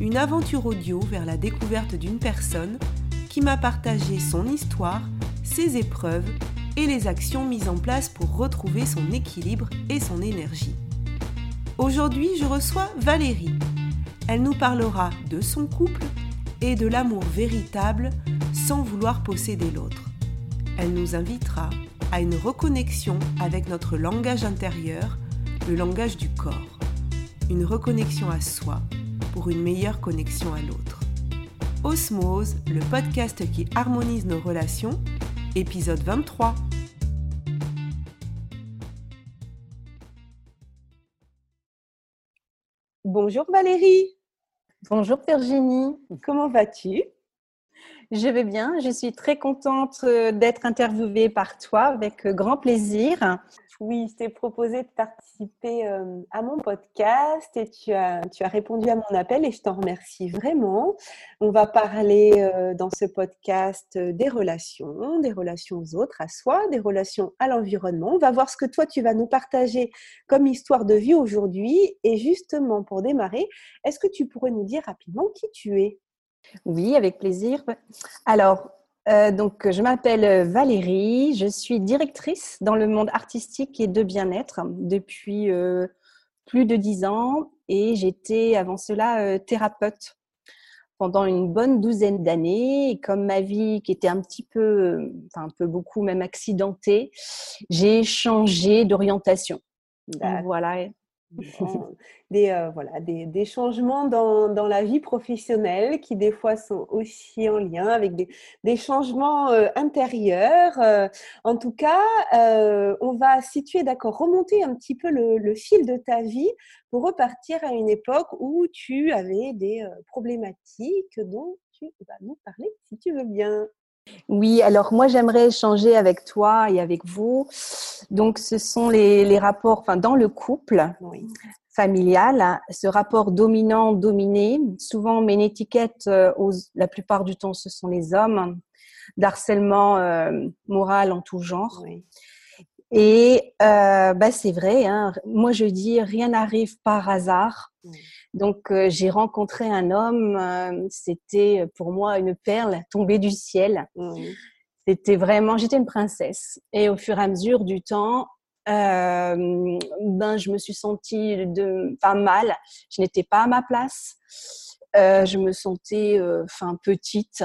une aventure audio vers la découverte d'une personne qui m'a partagé son histoire, ses épreuves et les actions mises en place pour retrouver son équilibre et son énergie. Aujourd'hui, je reçois Valérie. Elle nous parlera de son couple et de l'amour véritable sans vouloir posséder l'autre. Elle nous invitera à une reconnexion avec notre langage intérieur, le langage du corps. Une reconnexion à soi pour une meilleure connexion à l'autre. Osmose, le podcast qui harmonise nos relations, épisode 23. Bonjour Valérie. Bonjour Virginie. Comment vas-tu? Je vais bien. Je suis très contente euh, d'être interviewée par toi avec euh, grand plaisir. Oui, je t'ai proposé de participer euh, à mon podcast et tu as, tu as répondu à mon appel et je t'en remercie vraiment. On va parler dans ce podcast des relations, des relations aux autres, à soi, des relations à l'environnement. On va voir ce que toi, tu vas nous partager comme histoire de vie aujourd'hui. Et justement, pour démarrer, est-ce que tu pourrais nous dire rapidement qui tu es? Oui, avec plaisir. Alors, euh, donc, je m'appelle euh, Valérie, je suis directrice dans le monde artistique et de bien-être depuis euh, plus de dix ans et j'étais avant cela thérapeute pendant une bonne douzaine d'années. Et comme ma vie qui était un petit peu, enfin un peu beaucoup même accidentée, j'ai changé d'orientation. Voilà, des, euh, voilà, des, des changements dans, dans, la vie professionnelle qui des fois sont aussi en lien avec des, des changements euh, intérieurs. Euh, en tout cas, on va situer, d'accord, remonter un petit peu le, le, fil de ta vie pour repartir à une époque où tu avais des problématiques dont tu vas nous parler si tu veux bien. Oui, alors moi j'aimerais échanger avec toi et avec vous. Donc ce sont les, les rapports, enfin dans le couple familial, hein, ce rapport dominant-dominé. Souvent on met une étiquette, euh, aux, la plupart du temps ce sont les hommes, d'harcèlement euh, moral en tout genre. Et euh, bah, c'est vrai, hein, moi je dis rien n'arrive par hasard. Donc euh, j'ai rencontré un homme, euh, c'était pour moi une perle tombée du ciel. C'était vraiment, j'étais une princesse. Et au fur et à mesure du temps, euh, ben je me suis sentie de, pas mal. Je n'étais pas à ma place. je me sentais, enfin petite.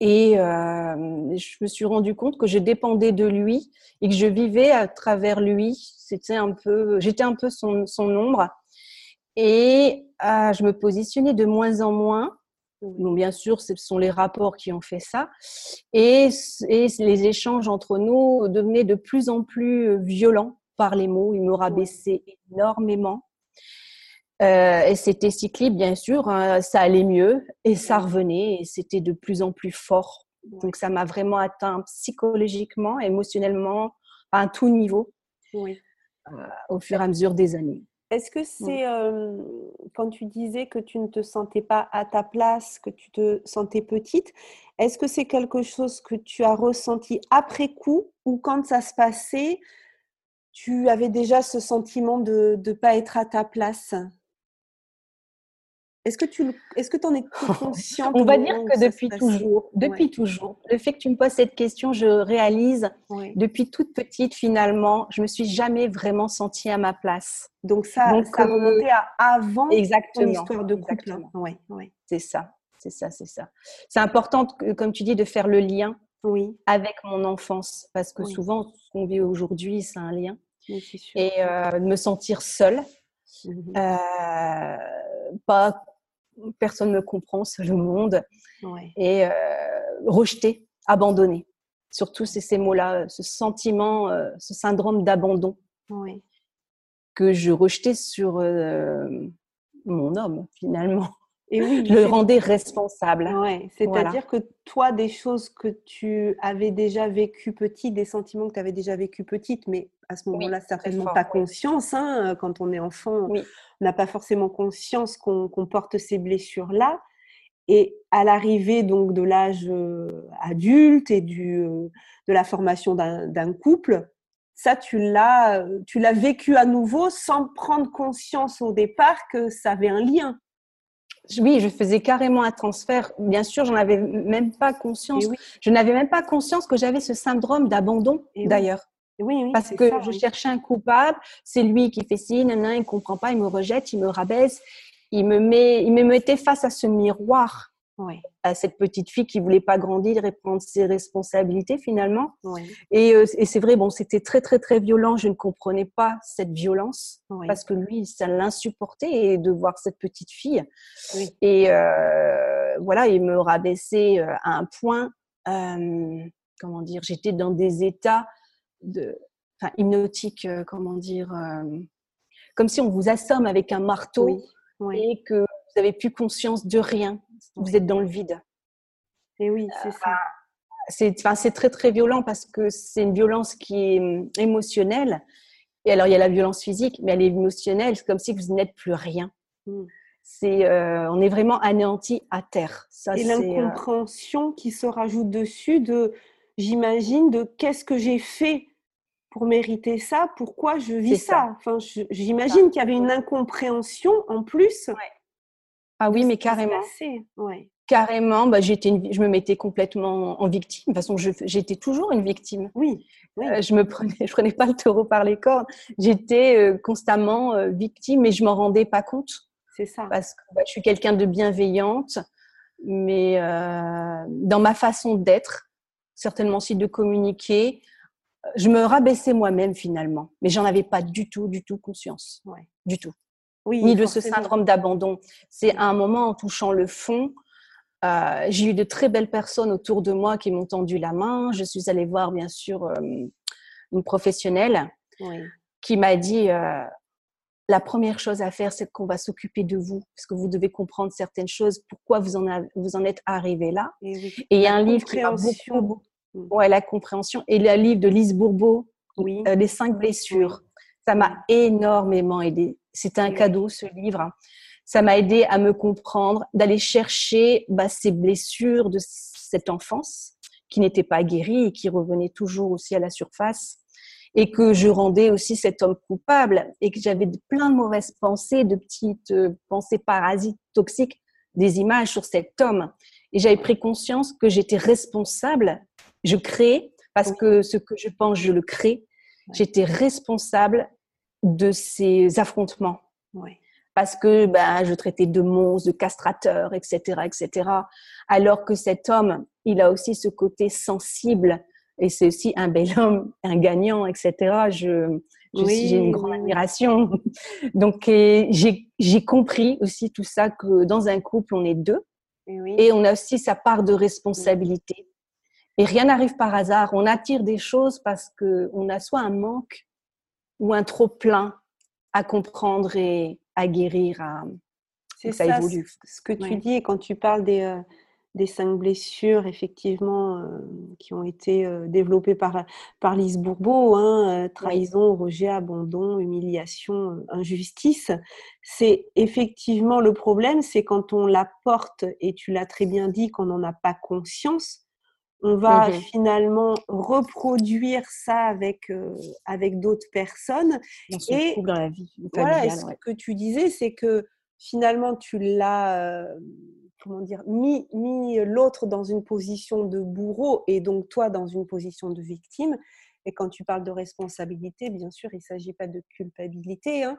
Et je me suis rendu compte que je dépendais de lui et que je vivais à travers lui. C'était un peu, j'étais un peu son, son ombre. Et euh, je me positionnais de moins en moins. Donc, bien sûr, ce sont les rapports qui ont fait ça. Et, et, les échanges entre nous devenaient de plus en plus violents par les mots. Il me rabaissait énormément. Euh, et c'était cyclique, bien sûr. Hein, ça allait mieux et ça revenait et c'était de plus en plus fort. Donc, ça m'a vraiment atteint psychologiquement, émotionnellement, à un tout niveau, oui. euh, au fur et à mesure des années. Est-ce que c'est quand tu disais que tu ne te sentais pas à ta place, que tu te sentais petite, est-ce que c'est quelque chose que tu as ressenti après coup ou quand ça se passait, tu avais déjà ce sentiment de ne pas être à ta place? Est-ce que tu est-ce que en es consciente On va dire que depuis toujours, depuis toujours. Le fait que tu me poses cette question, je réalise depuis toute petite finalement, je me suis jamais vraiment sentie à ma place. Donc ça, Donc, ça euh, remontait à avant exactement, ton histoire de couple. Oui, oui. C'est ça, c'est ça, c'est ça. C'est important, comme tu dis, de faire le lien oui. avec mon enfance parce que souvent, ce qu'on vit aujourd'hui, c'est un lien. Et euh, de me sentir seule. Mmh euh, pas personne ne me comprend, c'est le monde. Et euh, rejeté, abandonné. Surtout, c'est ces mots-là, ce sentiment, euh, ce syndrome d'abandon que je rejetais sur euh, mon homme, finalement. Et oui, le rendais responsable. Ouais, C'est-à-dire que toi, des choses que tu avais déjà vécues petite, des sentiments que tu avais déjà vécu petite, mais à ce moment-là, certainement pas conscience. Hein, quand on est enfant, on n'a pas forcément conscience qu'on porte ces blessures-là. Et à l'arrivée donc de l'âge adulte et du, de la formation d'un couple, ça tu l'as tu l'as vécu à nouveau sans prendre conscience au départ que ça avait un lien. Oui, je faisais carrément un transfert. Bien sûr, j'en avais même pas conscience. Je n'avais même pas conscience que j'avais ce syndrome d'abandon d'ailleurs. Oui, Parce que je cherchais un coupable, c'est lui qui fait ci, non, non, il comprend pas, il me rejette, il me rabaisse, il me met, il me mettait face à ce miroir. À cette petite fille qui voulait pas grandir et prendre ses responsabilités finalement. Euh, et, c'est vrai, bon, c'était très très très violent. Je ne comprenais pas cette violence parce que lui, ça l'insupportait de voir cette petite fille. Et euh, voilà, il me rabaissait euh, à un point. comment dire J'étais dans des états de, enfin, hypnotiques. comment dire Comme si on vous assomme avec un marteau et que vous n'avez plus conscience de rien. Vous êtes dans le vide. Et oui, c'est ça. C'est enfin, très très violent parce que c'est une violence qui est hum, émotionnelle. Et alors il y a la violence physique, mais elle est émotionnelle. C'est comme si vous n'êtes plus rien. Mmh. C'est, euh, on est vraiment anéanti à terre. Ça, et euh, l'incompréhension qui se rajoute dessus de, j'imagine, de qu'est-ce que j'ai fait pour mériter ça, pourquoi je vis ça? Enfin, j'imagine qu'il y avait une incompréhension en plus. Ah oui, mais carrément. Ouais. Carrément, bah, j'étais je me mettais complètement en victime. De toute façon, j'étais toujours une victime. Oui. Euh, je me prenais, je prenais pas le taureau par les cornes. J'étais euh, constamment euh, victime, mais je m'en rendais pas compte. C'est ça. Parce que bah, je suis quelqu'un de bienveillante, mais dans ma façon d'être, certainement aussi de communiquer, je me rabaissais moi-même finalement, mais j'en avais pas du tout, du tout conscience, ouais. du tout. Oui, ni de ce syndrome d'abandon. C'est à un moment en touchant le fond. Euh, j'ai eu de très belles personnes autour de moi qui m'ont tendu la main. Je suis allée voir bien sûr euh, une professionnelle qui m'a dit euh, la première chose à faire, c'est qu'on va s'occuper de vous, parce que vous devez comprendre certaines choses, pourquoi vous en, vous en êtes arrivé là? Et, il y a un livre qui m'a beaucoup, Mm. Ouais, la compréhension. Et le livre de Lise Bourbeau, oui. Les cinq blessures. Ça m'a énormément aidé. C'était un cadeau, ce livre. Ça m'a aidé à me comprendre, d'aller chercher bah, ces blessures de cette enfance qui n'étaient pas guéries et qui revenaient toujours aussi à la surface. Et que je rendais aussi cet homme coupable et que j'avais plein de mauvaises pensées, de petites euh, pensées parasites, toxiques, des images sur cet homme. Et j'avais pris conscience que j'étais responsable je crée parce que ce que je pense, je le crée. J'étais responsable de ces affrontements. Parce que ben, je traitais de monstres, de castrateurs, etc., etc. Alors que cet homme, il a aussi ce côté sensible et c'est aussi un bel homme, un gagnant, etc. Je, j'ai une grande admiration. Donc, j'ai compris aussi tout ça que dans un couple, on est deux. Et, et on a aussi sa part de responsabilité. Et rien n'arrive par hasard. On attire des choses parce qu'on a soit un manque ou un trop plein à comprendre et à guérir. À... C'est ça, évolue. Ce que tu dis et quand tu parles des, euh, des cinq blessures, effectivement, euh, qui ont été euh, développées par, par Lise Bourbeau, hein, trahison, rejet, abandon, humiliation, injustice. C'est effectivement le problème, c'est quand on la porte, et tu l'as très bien dit, qu'on n'en a pas conscience, on va mmh finalement reproduire ça avec, euh, avec d'autres personnes. et dans la vie voilà, ce que tu disais, c'est que finalement, tu l'as euh, comment dire, mis, mis l'autre dans une position de bourreau et donc toi dans une position de victime. Et quand tu parles de responsabilité, bien sûr, il ne s'agit pas de culpabilité, hein,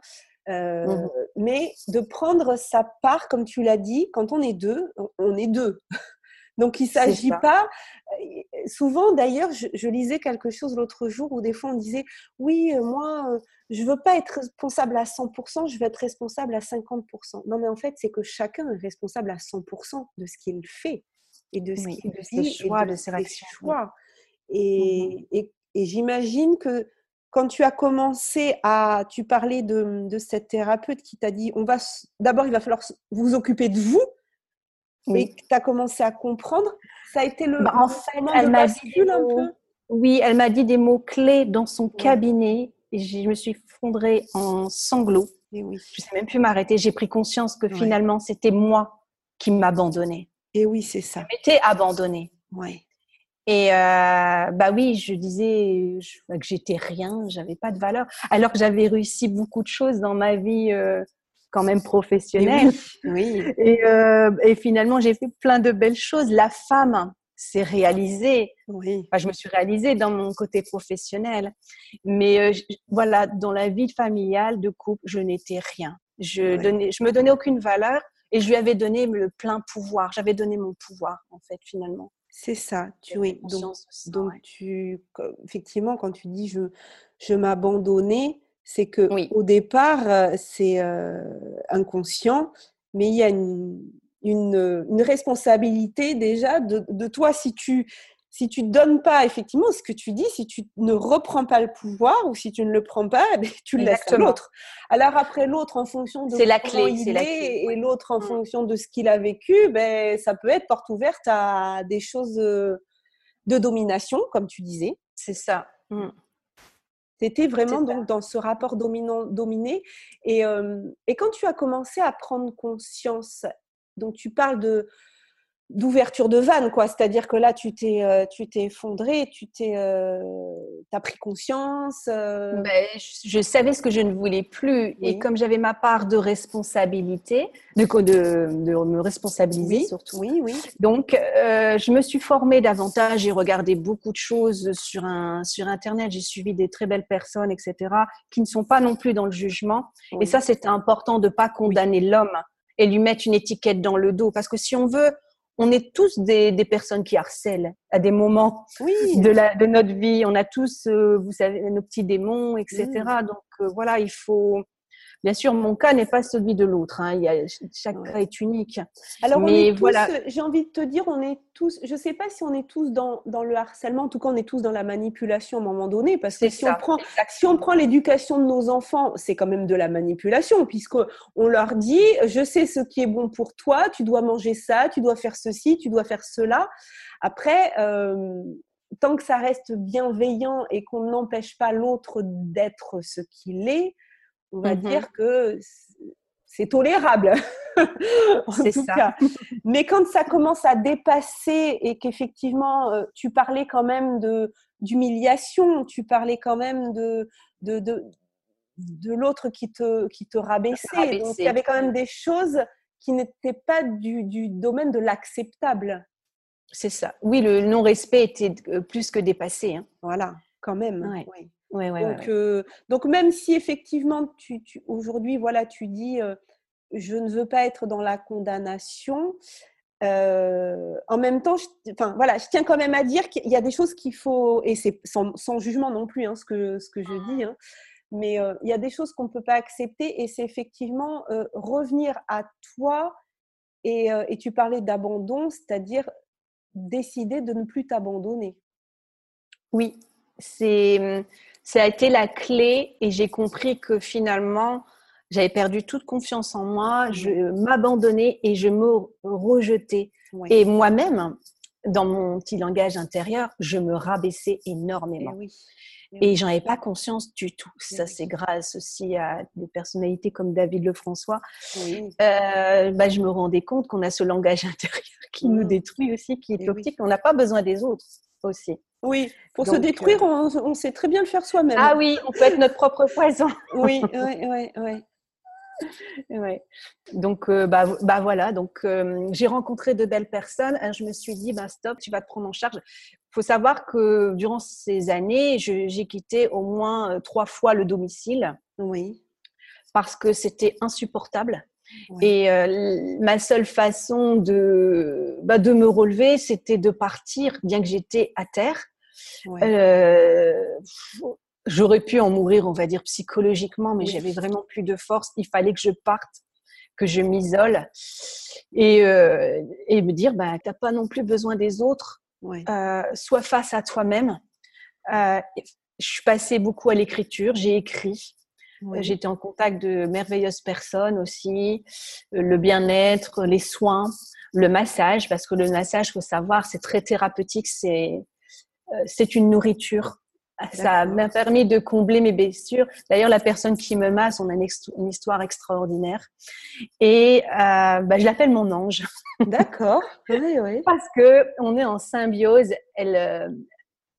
euh, mmh mais de prendre sa part, comme tu l'as dit, quand on est deux, on est deux. Donc, il ne s'agit pas. Souvent, d'ailleurs, je, lisais quelque chose l'autre jour où des fois on disait Oui, euh, moi, euh, je ne veux pas être responsable à 100%, je veux être responsable à 50%. Non, mais en fait, c'est que chacun est responsable à 100% de ce qu'il fait et de ce qu'il dit, choix, de, ses choix. Mmh et, et, j'imagine que quand tu as commencé à, tu parlais de, de cette thérapeute qui t'a dit, on va, d'abord il va falloir vous occuper de vous, que tu as commencé à comprendre, ça a été le bah, en fait, elle m'a dit un peu Oui, elle m'a dit des mots clés dans son cabinet et je me suis fondrée en sanglots. Et oui. Je ne sais même plus m'arrêter. J'ai pris conscience que finalement, c'était moi qui m'abandonnais. Et oui, c'est ça. J'étais abandonnée. Ouais. Et euh, bah oui, je disais que j'étais rien, j'avais pas de valeur, alors que j'avais réussi beaucoup de choses dans ma vie euh, quand même professionnelle. oui. Et, euh, et finalement, j'ai fait plein de belles choses. La femme s'est réalisée. Oui. Enfin, je me suis réalisée dans mon côté professionnel, mais voilà, dans la vie familiale de couple, je n'étais rien. Je donnais, je me donnais aucune valeur et je lui avais donné le plein pouvoir. J'avais donné mon pouvoir en fait finalement. C'est ça, tu oui. Donc, donc tu effectivement quand tu dis je je m'abandonnais, c'est que au départ euh, c'est euh, inconscient, mais il y a une, une, une responsabilité déjà de, de, toi si tu si tu ne donnes pas effectivement ce que tu dis, si tu ne reprends pas le pouvoir ou si tu ne le prends pas, eh tu le laisses à l'autre. Alors après l'autre en fonction de c'est la clé, c'est la clé, et l'autre en mmh. fonction de ce qu'il a vécu, ben ça peut être porte ouverte à des choses euh, de domination, comme tu disais. C'est ça. Mmh. C'était vraiment donc dans ce rapport dominant-dominé. Et, euh, et quand tu as commencé à prendre conscience, donc tu parles de d'ouverture de vanne, quoi. C'est-à-dire que là, tu t'es, euh, tu t'es effondré, tu t'es, euh, as pris conscience. Euh. Ben, je, savais ce que je ne voulais plus, et comme j'avais ma part de responsabilité, de, de, de me responsabiliser surtout. Oui, oui. Donc, je me suis formée davantage. J'ai regardé beaucoup de choses sur un sur Internet. J'ai suivi des très belles personnes, etc., qui ne sont pas non plus dans le jugement. Et ça, c'est important de pas condamner l'homme et lui mettre une étiquette dans le dos, parce que si on veut on est tous des, personnes qui harcèlent à des moments de, la, de notre vie. On a tous, euh, vous savez, nos petits démons, etc. Mmh. Donc euh, voilà, il faut, Bien sûr, mon cas n'est pas celui de l'autre. Hein. chaque cas est unique. Alors, Mais voilà. J'ai envie de te dire, on est tous. Je ne sais pas si on est tous dans, dans, le harcèlement. En tout cas, on est tous dans la manipulation à un moment donné, parce que si on prend si on prend l'éducation de nos enfants, c'est quand même de la manipulation, puisque on leur dit, je sais ce qui est bon pour toi, tu dois manger ça, tu dois faire ceci, tu dois faire cela. Après. Euh, tant que ça reste bienveillant et qu'on n'empêche pas l'autre d'être ce qu'il est, on va mmh dire que c'est tolérable. en tout cas. Mais quand ça commence à dépasser et qu'effectivement, euh, tu parlais quand même de d'humiliation, tu parlais quand même de, de, de, l'autre qui te, qui te rabaissait. Donc, il y avait quand même des choses qui n'étaient pas du, du domaine de l'acceptable. C'est ça. Oui, le non-respect était euh, plus que dépassé. Hein. Voilà, quand même. Oui donc, euh, donc, même si effectivement, tu, aujourd'hui, voilà, tu dis, euh, je ne veux pas être dans la condamnation, euh, en même temps, je, enfin, voilà, je tiens quand même à dire qu'il y a des choses qu'il faut, et c'est sans, jugement non plus hein, ce, que, ce que je dis, hein, mais il y a des choses qu'on ne peut pas accepter et c'est effectivement revenir à toi et, et tu parlais d'abandon, c'est-à-dire décider de ne plus t'abandonner. Oui, c'est ça a été la clé et j'ai compris que finalement, j'avais perdu toute confiance en moi, je m'abandonnais et je me rejetais. Et moi-même, dans mon petit langage intérieur, je me rabaissais énormément. Et, et j'en avais pas conscience du tout. Ça, c'est grâce aussi à des personnalités comme David Lefrançois. Euh, bah, je me rendais compte qu'on a ce langage intérieur qui nous mmh. détruit aussi, qui est toxique. On n'a pas besoin des autres aussi. Oui, pour se détruire, euh, on, sait très bien le faire soi-même. Ah oui, on peut être notre propre poison. oui, oui, oui, oui. Ouais. Donc, euh, bah, bah, voilà. Donc, euh, j'ai rencontré de belles personnes. je me suis dit, bah, stop, tu vas te prendre en charge. Il faut savoir que durant ces années, j'ai quitté au moins trois fois le domicile. Oui. Parce que c'était insupportable. Et ma seule façon de, bah, de me relever, c'était de partir, bien que j'étais à terre. Euh, j'aurais pu en mourir, on va dire, psychologiquement, mais j'avais vraiment plus de force. Il fallait que je parte, que je m'isole et, euh, et me dire, bah, tu n'as pas non plus besoin des autres. Euh, sois face à toi-même. je suis passée beaucoup à l'écriture, j'ai écrit. J'étais en contact de merveilleuses personnes aussi, le bien-être, les soins. le massage, parce que le massage, faut savoir, c'est très thérapeutique, c'est c'est une nourriture. Ça m'a permis de combler mes blessures. D'ailleurs, la personne qui me masse, on a une, histoire extraordinaire. Et bah, je l'appelle mon ange. D'accord. oui, oui. Parce que on est en symbiose. Elle,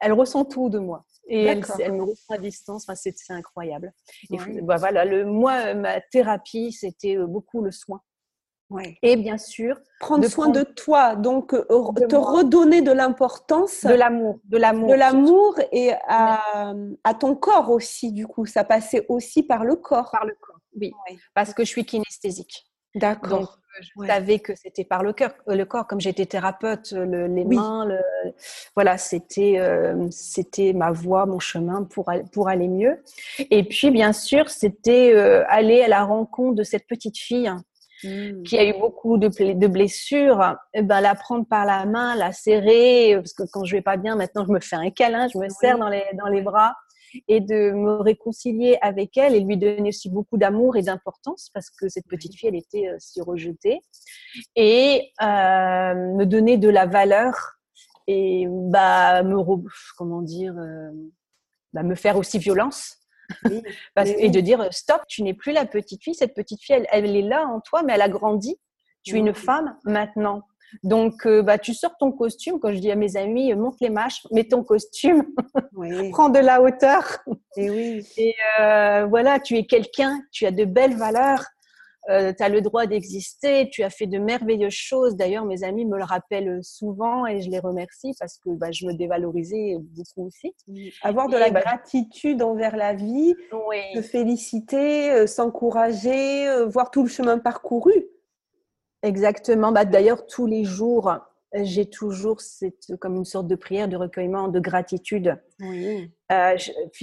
elle ressent tout de moi. Et elle, me ressent à distance. Enfin, c'est incroyable. Et bah, voilà, le, moi, ma thérapie, c'était beaucoup le soin. Et bien sûr, prendre soin de toi, donc euh, te redonner de l'importance, de l'amour, de l'amour, de l'amour et à, à, ton corps aussi. Du coup, ça passait aussi par le corps. Par le corps, oui, parce que je suis kinesthésique. D'accord. Euh, je savais que c'était par le cœur, euh, le corps. Comme j'étais thérapeute, les mains, voilà, c'était c'était ma voie, mon chemin pour pour aller mieux. Et puis bien sûr, c'était aller à la rencontre de cette petite fille Mmh. qui a eu beaucoup de, de blessures, eh ben, la prendre par la main, la serrer, parce que quand je vais pas bien, maintenant je me fais un câlin, je me serre dans les, dans les bras et de me réconcilier avec elle et lui donner aussi beaucoup d'amour et d'importance parce que cette petite fille, elle était euh, si rejetée et euh, me donner de la valeur et bah me comment dire euh, bah, me faire aussi violence et de dire stop, tu n'es plus la petite fille, cette petite fille, elle, elle, est là en toi, mais elle a grandi. Tu es une femme maintenant. Donc, euh, bah, tu sors ton costume. Quand je dis à mes amis, monte les mâches, mets ton costume, prends de la hauteur. Et oui. Et euh, voilà, tu es quelqu'un, tu as de belles valeurs. Euh, tu as le droit d'exister, tu as fait de merveilleuses choses. D'ailleurs, mes amis me le rappellent souvent et je les remercie parce que bah, je me dévalorisais beaucoup aussi. Avoir de la bah, gratitude envers la vie, se féliciter, euh, s'encourager, euh, voir tout le chemin parcouru. Exactement. Bah, D'ailleurs, tous les jours, j'ai toujours cette, comme une sorte de prière de recueillement, de gratitude. Oui. Euh,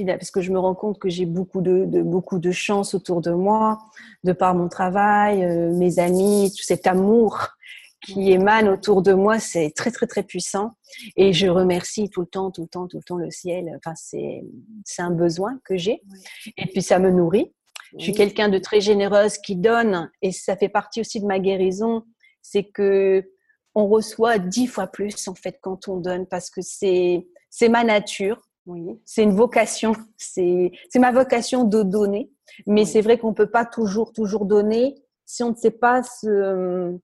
parce que je me rends compte que j'ai beaucoup de, beaucoup de chance autour de moi, de par mon travail, euh, mes amis, tout cet amour qui émane autour de moi, c'est très très très puissant. Et je remercie tout le temps, tout le temps, tout le temps le ciel. Enfin, c'est c'est un besoin que j'ai. Et puis ça me nourrit. Je suis quelqu'un de très généreuse qui donne, et ça fait partie aussi de ma guérison. C'est que on reçoit dix fois plus en fait quand on donne parce que c'est c'est ma nature. Oui. C'est une vocation, c'est ma vocation de donner. Mais c'est vrai qu'on peut pas toujours toujours donner si on ne sait pas se, euh,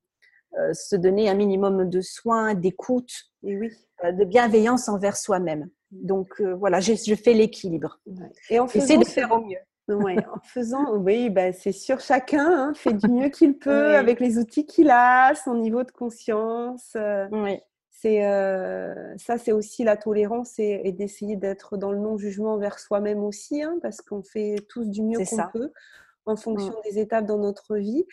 se donner un minimum de soins, d'écoute, oui. Euh, de bienveillance envers soi-même. Donc euh, voilà, je, je fais l'équilibre. Et on essaie de faire au mieux. Ouais, en faisant, oui, bah, c'est sûr, chacun hein, fait du mieux qu'il peut avec les outils qu'il a, son niveau de conscience. Euh, oui. C'est euh, ça, c'est aussi la tolérance et, d'essayer d'être dans le non-jugement envers soi-même aussi, hein, parce qu'on fait tous du mieux qu'on peut en fonction mm. des étapes dans notre vie.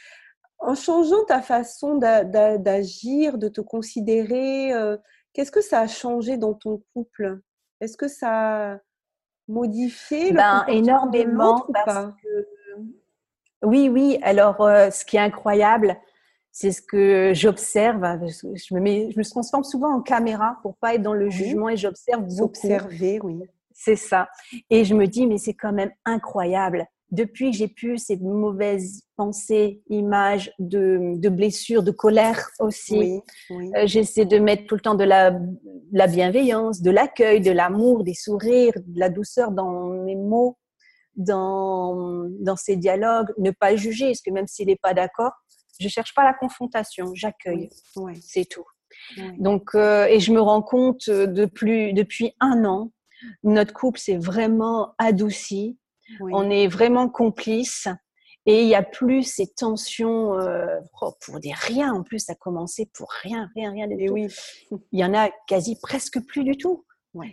En changeant ta façon d'agir, de te considérer, euh, qu'est-ce que ça a changé dans ton couple? Est-ce que ça modifier le ben, énormément parce que oui oui alors euh, ce qui est incroyable c'est ce que j'observe je me mets je me transforme souvent en caméra pour pas être dans le jugement et j'observe observer oui. C'est ça. Et je me dis mais c'est quand même incroyable depuis que j'ai pu ces mauvaises pensées, images de, de blessures, de colère aussi, euh, j'essaie de mettre tout le temps de la, la bienveillance, de l'accueil, de l'amour, des sourires, de la douceur dans mes mots, dans, dans ces dialogues, ne pas juger, parce que même s'il n'est pas d'accord, je cherche pas la confrontation, j'accueille, c'est tout. Donc, euh, et je me rends compte euh, depuis, depuis un an, notre couple s'est vraiment adouci on est vraiment complices. Et il n'y a plus ces tensions euh, oh, pour des rien. En plus, ça a commencé pour rien, rien, rien du tout. Il y en a quasi presque plus du tout.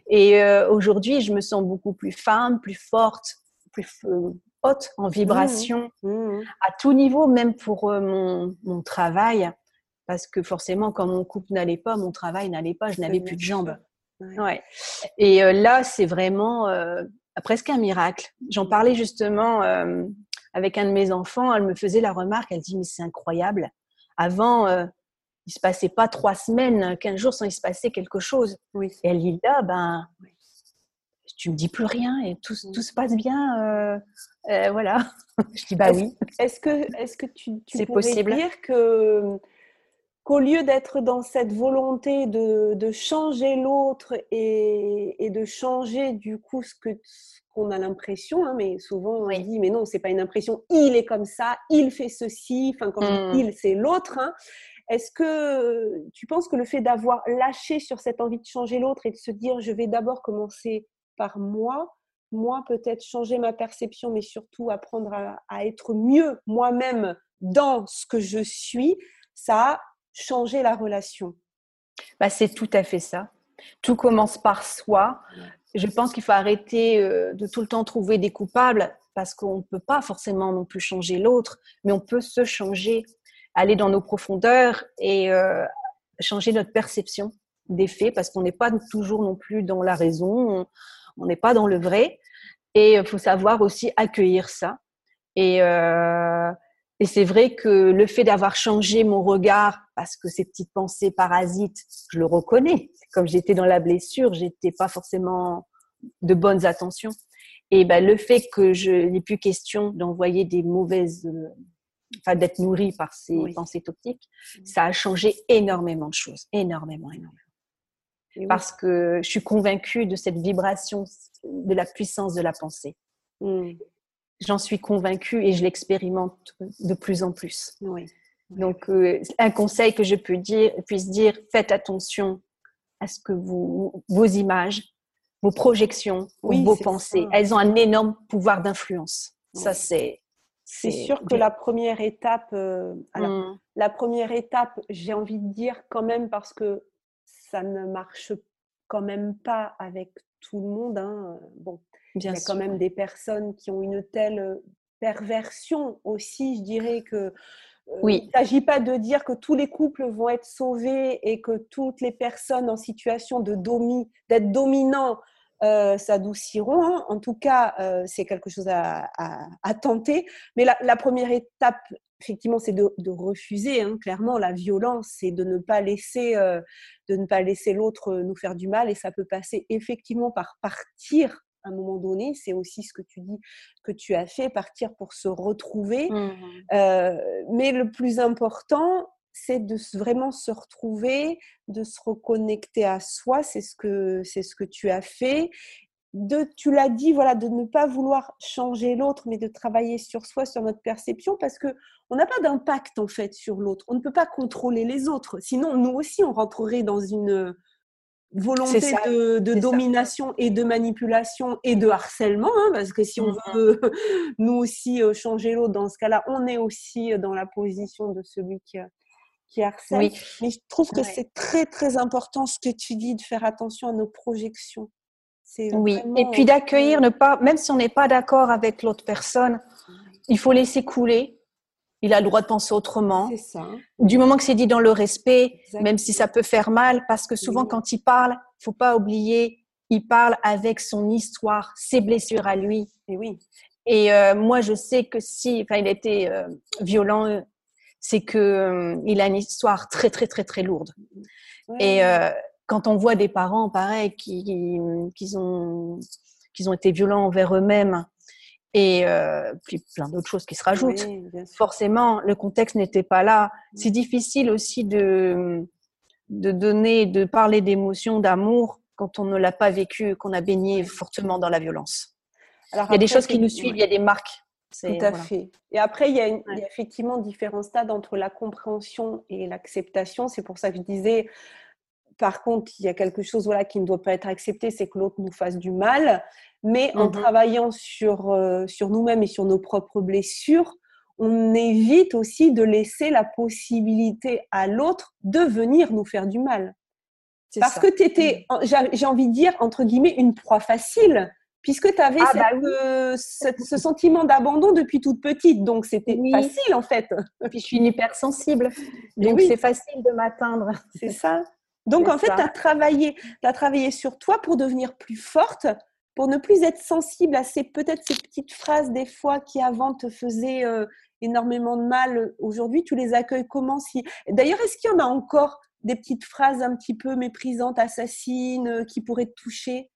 Et euh, aujourd'hui, je me sens beaucoup plus femme, plus forte, plus euh, haute en vibration, mmh, mmh. à tout niveau, même pour mon, travail. Parce que forcément, quand mon couple n'allait pas, mon travail n'allait pas, je n'avais plus de jambes. Ouais. Et là, c'est vraiment presque un miracle. J'en parlais justement euh, avec un de mes enfants. Elle me faisait la remarque. Elle dit mais c'est incroyable. Avant, euh, il se passait pas trois semaines, quinze jours sans il se passer quelque chose. Oui. Et elle dit là, ben, tu me dis plus rien et tout, tout se passe bien. Euh, voilà. Je dis bah oui. Est-ce que, est-ce que tu, tu pourrais possible. dire que qu'au lieu d'être dans cette volonté de, changer l'autre et, de changer du coup ce que qu'on a l'impression, hein, mais souvent on dit mais non c'est pas une impression, il est comme ça, il fait ceci, enfin quand mmh. il c'est l'autre. Hein. Est-ce que tu penses que le fait d'avoir lâché sur cette envie de changer l'autre et de se dire je vais d'abord commencer par moi, moi peut-être changer ma perception, mais surtout apprendre à être mieux moi-même dans ce que je suis, ça a changé la relation. Bah, c'est tout à fait ça. Tout commence par soi. Je pense qu'il faut arrêter euh, de tout le temps trouver des coupables parce qu'on ne peut pas forcément non plus changer l'autre, mais on peut se changer, aller dans nos profondeurs et euh, changer notre perception des faits parce qu'on n'est pas toujours non plus dans la raison, on n'est pas dans le vrai. Et il faut savoir aussi accueillir ça. Et, euh, et c'est vrai que le fait d'avoir changé mon regard, parce que ces petites pensées parasites, je le reconnais. Comme j'étais dans la blessure, j'étais pas forcément de bonnes attentions. Et ben, le fait que je n'ai plus question d'envoyer des mauvaises, euh, enfin d'être nourrie par ces pensées toxiques, ça a changé énormément de choses, énormément, énormément. Parce que je suis convaincue de cette vibration, de la puissance de la pensée. Mmh j'en suis convaincue et je l'expérimente de plus en plus. Donc, euh, un conseil que je peux dire, puisse dire, faites attention à ce que vous, vos images, vos projections, vos pensées, elles ont un énorme pouvoir d'influence. Ça, c'est. C'est sûr que la première étape, euh, mmh. la première étape, j'ai envie de dire quand même parce que ça ne marche quand même pas avec tout le monde. Hein. Bon, il y a quand même des personnes qui ont une telle perversion aussi, je dirais que oui. Il ne s'agit pas de dire que tous les couples vont être sauvés et que toutes les personnes en situation de domi, d'être dominants euh, s'adouciront. Hein. En tout cas, euh, c'est quelque chose à, tenter. Mais la, première étape, effectivement, c'est de, refuser hein, clairement la violence et de ne pas laisser, euh, de ne pas laisser l'autre nous faire du mal. Et ça peut passer effectivement par partir à un moment donné, c'est aussi ce que tu dis que tu as fait, partir pour se retrouver. Mmh mais le plus important, c'est de vraiment se retrouver, de se reconnecter à soi. C'est ce que c'est ce que tu as fait. De, tu l'as dit, voilà, de ne pas vouloir changer l'autre, mais de travailler sur soi, sur notre perception, parce que on n'a pas d'impact en fait sur l'autre. On ne peut pas contrôler les autres. Sinon, nous aussi, on rentrerait dans une volonté de, domination et de manipulation et de harcèlement, hein, parce que si on veut nous aussi euh, changer l'autre, dans ce cas-là, on est aussi euh, dans la position de celui qui, euh, qui harcèle. Mais je trouve que c'est très très important ce que tu dis de faire attention à nos projections. Oui, et puis d'accueillir, ne pas, même si on n'est pas d'accord avec l'autre personne, il faut laisser couler il a le droit de penser autrement. Ça. Du moment que c'est dit dans le respect, même si ça peut faire mal, parce que souvent quand il parle, faut pas oublier, il parle avec son histoire, ses blessures à lui. Et oui. Et euh, moi, je sais que si, enfin, il était euh, violent, c'est que euh, il a une histoire très très très très lourde. Et quand on voit des parents, pareil, qui, qui, ont qui ont été violents envers eux-mêmes et euh, puis plein d'autres choses qui se rajoutent. Forcément, le contexte n'était pas là. Mm. C'est difficile aussi de, de donner, de parler d'émotions, d'amour quand on ne l'a pas vécu, qu'on a baigné fortement dans la violence. Alors il y a des choses qui nous suivent, il y a des marques. Tout à fait. Et après, il y, a il y, a effectivement différents stades entre la compréhension et l'acceptation. C'est pour ça que je disais, par contre, il y a quelque chose voilà, qui ne doit pas être accepté, c'est que l'autre nous fasse du mal. Mais en mmh travaillant sur, euh, sur nous-mêmes et sur nos propres blessures, on évite aussi de laisser la possibilité à l'autre de venir nous faire du mal. Parce que tu étais, mmh. j'ai envie de dire, entre guillemets, une proie facile, puisque tu avais ah bah ce, sentiment d'abandon depuis toute petite. Donc, c'était facile, en fait. Puis, je suis une hypersensible. Donc, c'est facile de m'atteindre. C'est ça. Donc, en fait, tu as travaillé, as travaillé sur toi pour devenir plus forte, pour ne plus être sensible à ces peut-être ces petites phrases des fois qui avant te faisaient euh, énormément de mal. Aujourd'hui, tu les accueilles comment si D'ailleurs, est-ce qu'il y en a encore des petites phrases un petit peu méprisantes, assassines, euh, qui pourraient te toucher?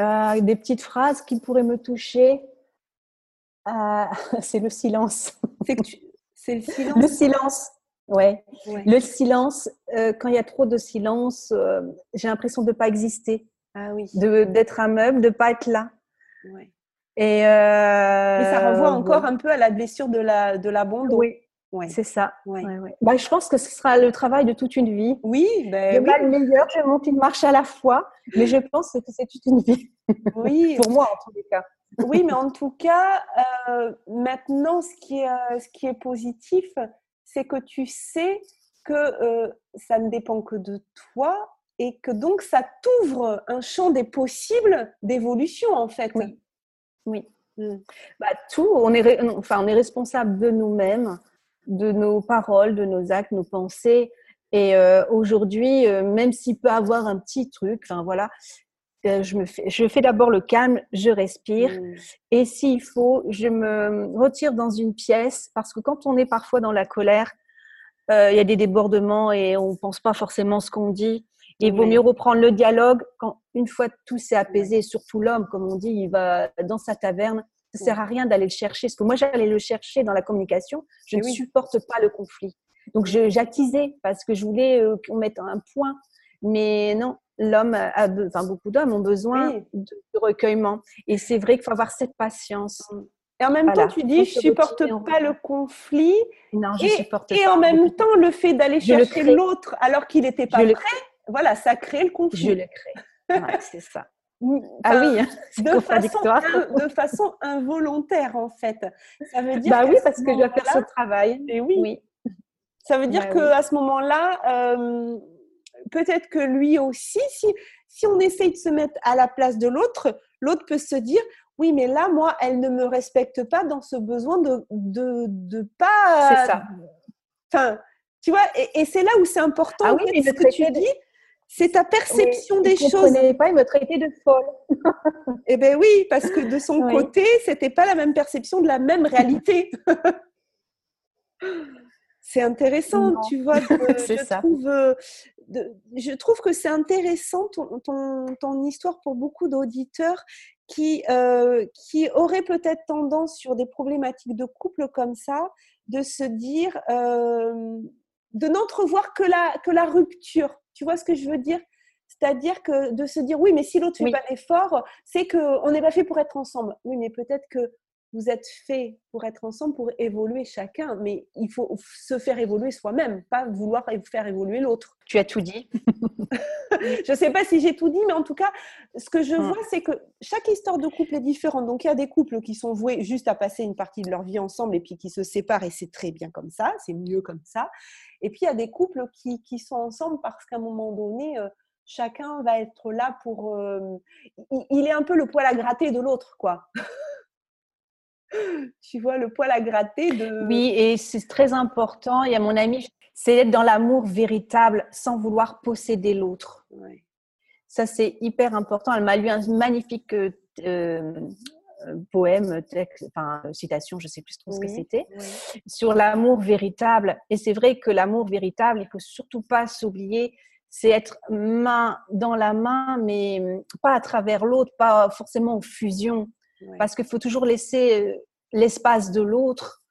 Euh, Des petites phrases qui pourraient me toucher. c'est le silence. C'est le silence. Le silence. Ouais. Le silence, euh, quand il y a trop de silence, euh, j'ai l'impression de ne pas exister. Ah oui. D'être un meuble, de ne pas être là. Ouais. Et euh, Mais ça renvoie encore un peu à la blessure de la de l'abandon. Oui. Ouais. C'est ça. Ouais. Bah, je pense que ce sera le travail de toute une vie. Oui, ben, je oui. pas le meilleur, je monte une marche à la fois, mais je pense que c'est toute une vie. Oui. Pour moi, en tous les cas. oui, mais en tout cas, euh, maintenant, ce qui est, euh, ce qui est positif, c'est que tu sais que euh, ça ne dépend que de toi et que donc ça t'ouvre un champ des possibles d'évolution, en fait. Oui. Oui. Mm. Bah, tout, on est, enfin, on est responsable de nous-mêmes, de nos paroles, de nos actes, nos pensées. Et euh, aujourd'hui, euh, même s'il peut avoir un petit truc, enfin voilà, je me fais, je fais d'abord le calme, je respire, mmh. et s'il faut, je me retire dans une pièce parce que quand on est parfois dans la colère, euh, il y a des débordements et on pense pas forcément ce qu'on dit. il vaut mieux reprendre le dialogue quand une fois tout s'est apaisé, surtout l'homme, comme on dit, il va dans sa taverne. Ça sert à rien d'aller le chercher. Parce que moi, j'allais le chercher dans la communication. Je ne supporte pas le conflit. Donc, j'attisais parce que je voulais euh, qu'on mette un point. Mais non, l'homme a, enfin, beaucoup d'hommes ont besoin de, recueillement. Et c'est vrai qu'il faut avoir cette patience. Et en même temps, tu dis, je supporte pas le conflit. Non, je et, supporte et en même temps, le fait d'aller chercher l'autre alors qu'il n'était pas prêt, voilà, ça crée le conflit. Je le crée. Ouais, c'est ça. ah oui, hein, de façon, de façon involontaire en fait. Ça veut dire bah oui, parce que je dois faire ce travail. Et oui. oui. Ça veut dire bah que à ce moment-là, euh, peut-être que lui aussi, si, si on essaye de se mettre à la place de l'autre, l'autre peut se dire oui, mais là, moi, elle ne me respecte pas dans ce besoin de de, de pas. C'est ça. Enfin, tu vois, et, c'est là où c'est important. Ah oui, ce que tu dis, c'est ta perception des choses. Il pas, il me traitait de folle. eh bien oui, parce que de son côté, c'était pas la même perception de la même réalité. c'est intéressant, tu vois. c'est je ça. Trouve, je trouve que c'est intéressant ton, ton, ton, histoire pour beaucoup d'auditeurs qui, euh, qui auraient peut-être tendance sur des problématiques de couple comme ça, de se dire, euh, de n'entrevoir que la, que la rupture. Tu vois ce que je veux dire? C'est-à-dire que de se dire oui, mais si l'autre ne fait pas d'effort, c'est qu'on n'est pas fait pour être ensemble. Oui, mais peut-être que vous êtes fait pour être ensemble, pour évoluer chacun, mais il faut se faire évoluer soi-même, pas vouloir faire évoluer l'autre. Tu as tout dit. je ne sais pas si j'ai tout dit, mais en tout cas, ce que je vois, c'est que chaque histoire de couple est différente. Donc, il y a des couples qui sont voués juste à passer une partie de leur vie ensemble et puis qui se séparent et c'est très bien comme ça, c'est mieux comme ça. Et puis, il y a des couples qui, qui sont ensemble parce qu'à un moment donné, euh, chacun va être là pour... Euh, il, est un peu le poil à gratter de l'autre, quoi. tu vois, le poil à gratter de... Oui, et c'est très important. Et à mon ami, c'est d'être dans l'amour véritable sans vouloir posséder l'autre. Ça, c'est hyper important. Elle m'a lu un magnifique euh, euh, poème, texte, enfin, citation, je ne sais plus trop ce que c'était, sur l'amour véritable. Et c'est vrai que l'amour véritable, il ne faut surtout pas s'oublier, c'est être main dans la main, mais pas à travers l'autre, pas forcément en fusion. Parce qu'il faut toujours laisser euh, l'espace de l'autre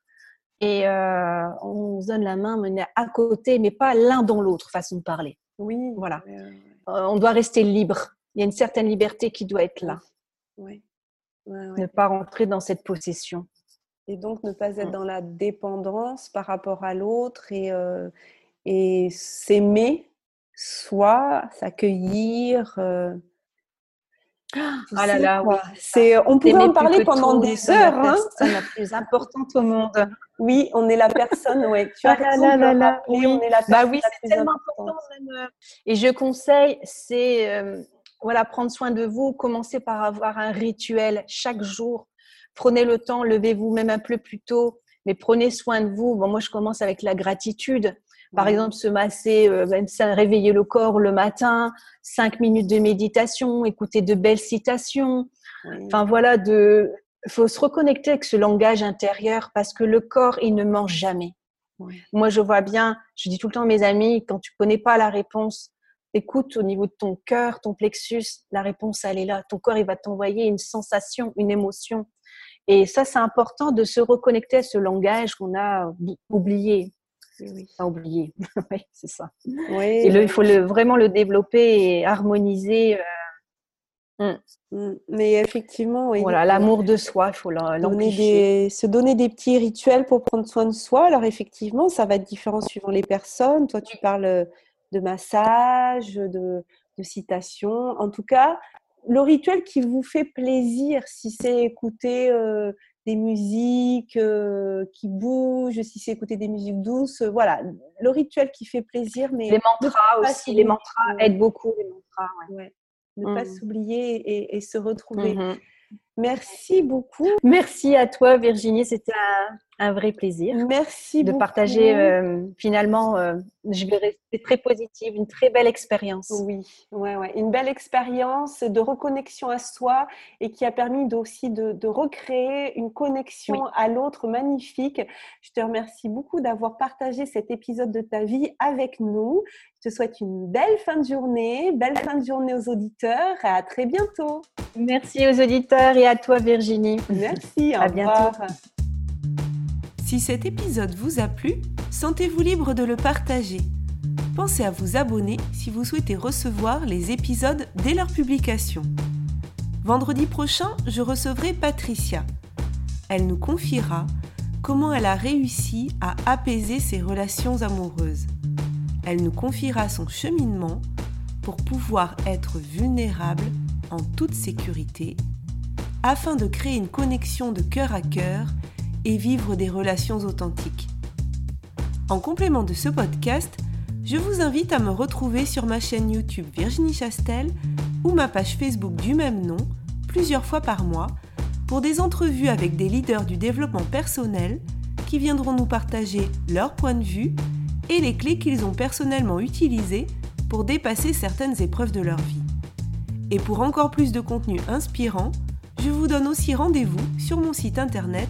et euh, on se donne la main, mais à côté, mais pas l'un dans l'autre, façon de parler. Oui. Voilà. Euh, on doit rester libre. Il y a une certaine liberté qui doit être là. Oui. ne pas rentrer dans cette possession. Et donc ne pas être mm. dans la dépendance par rapport à l'autre et, et s'aimer soi, s'accueillir. Ah là là, oui. C'est, on pourrait en parler pendant des heures. Hein. C'est la plus importante au monde. Oui, on est la personne. Tu as ah là là là oui. on est la bah oui, c'est tellement important. Euh, et je conseille, c'est euh, voilà, prendre soin de vous. Commencez par avoir un rituel chaque jour. Prenez le temps, levez-vous même un peu plus tôt, mais prenez soin de vous. Bon, moi, je commence avec la gratitude. Par exemple, se masser, euh, même ça, réveiller le corps le matin, cinq minutes de méditation, écouter de belles citations. Enfin voilà, de, faut se reconnecter avec ce langage intérieur parce que le corps, il ne mange jamais. Moi, je vois bien, je dis tout le temps à mes amis, quand tu connais pas la réponse, écoute au niveau de ton cœur, ton plexus, la réponse, elle est là. Ton corps, il va t'envoyer une sensation, une émotion. Et ça, c'est important de se reconnecter à ce langage qu'on a oublié. Oui. à oublier. oui, c'est ça. et il faut le, vraiment le développer et harmoniser. Euh, mm. Mm. Mais effectivement, oui. Voilà, l'amour de soi, il faut l'amplifier. Se donner des petits rituels pour prendre soin de soi. Alors effectivement, ça va être différent suivant les personnes. Toi, tu parles de massage, de, de citation. En tout cas, le rituel qui vous fait plaisir, si c'est écouter euh, des musiques euh, qui bougent, si c'est écouter des musiques douces, euh, voilà, le rituel qui fait plaisir. Mais les mantras aussi, les mantras aident beaucoup. Les mantras, Ne pas mmh. s'oublier et, se retrouver. Mmh Merci beaucoup. Merci à toi, Virginie. C'était un, vrai plaisir. Merci de partager. Euh, finalement, euh, je vais rester très positive, une très belle expérience. Oui, ouais, ouais. une belle expérience de reconnexion à soi et qui a permis aussi de, recréer une connexion à l'autre magnifique. Je te remercie beaucoup d'avoir partagé cet épisode de ta vie avec nous. Je te souhaite une belle fin de journée, belle fin de journée aux auditeurs et à très bientôt. Merci aux auditeurs et à toi Virginie. Merci, à bientôt. Si cet épisode vous a plu, sentez-vous libre de le partager. Pensez à vous abonner si vous souhaitez recevoir les épisodes dès leur publication. Vendredi prochain, je recevrai Patricia. Elle nous confiera comment elle a réussi à apaiser ses relations amoureuses. Elle nous confiera son cheminement pour pouvoir être vulnérable en toute sécurité afin de créer une connexion de cœur à cœur et vivre des relations authentiques. En complément de ce podcast, je vous invite à me retrouver sur ma chaîne YouTube Virginie Chastel ou ma page Facebook du même nom plusieurs fois par mois pour des entrevues avec des leaders du développement personnel qui viendront nous partager leur point de vue et les clés qu'ils ont personnellement utilisées pour dépasser certaines épreuves de leur vie. Et pour encore plus de contenu inspirant, je vous donne aussi rendez-vous sur mon site internet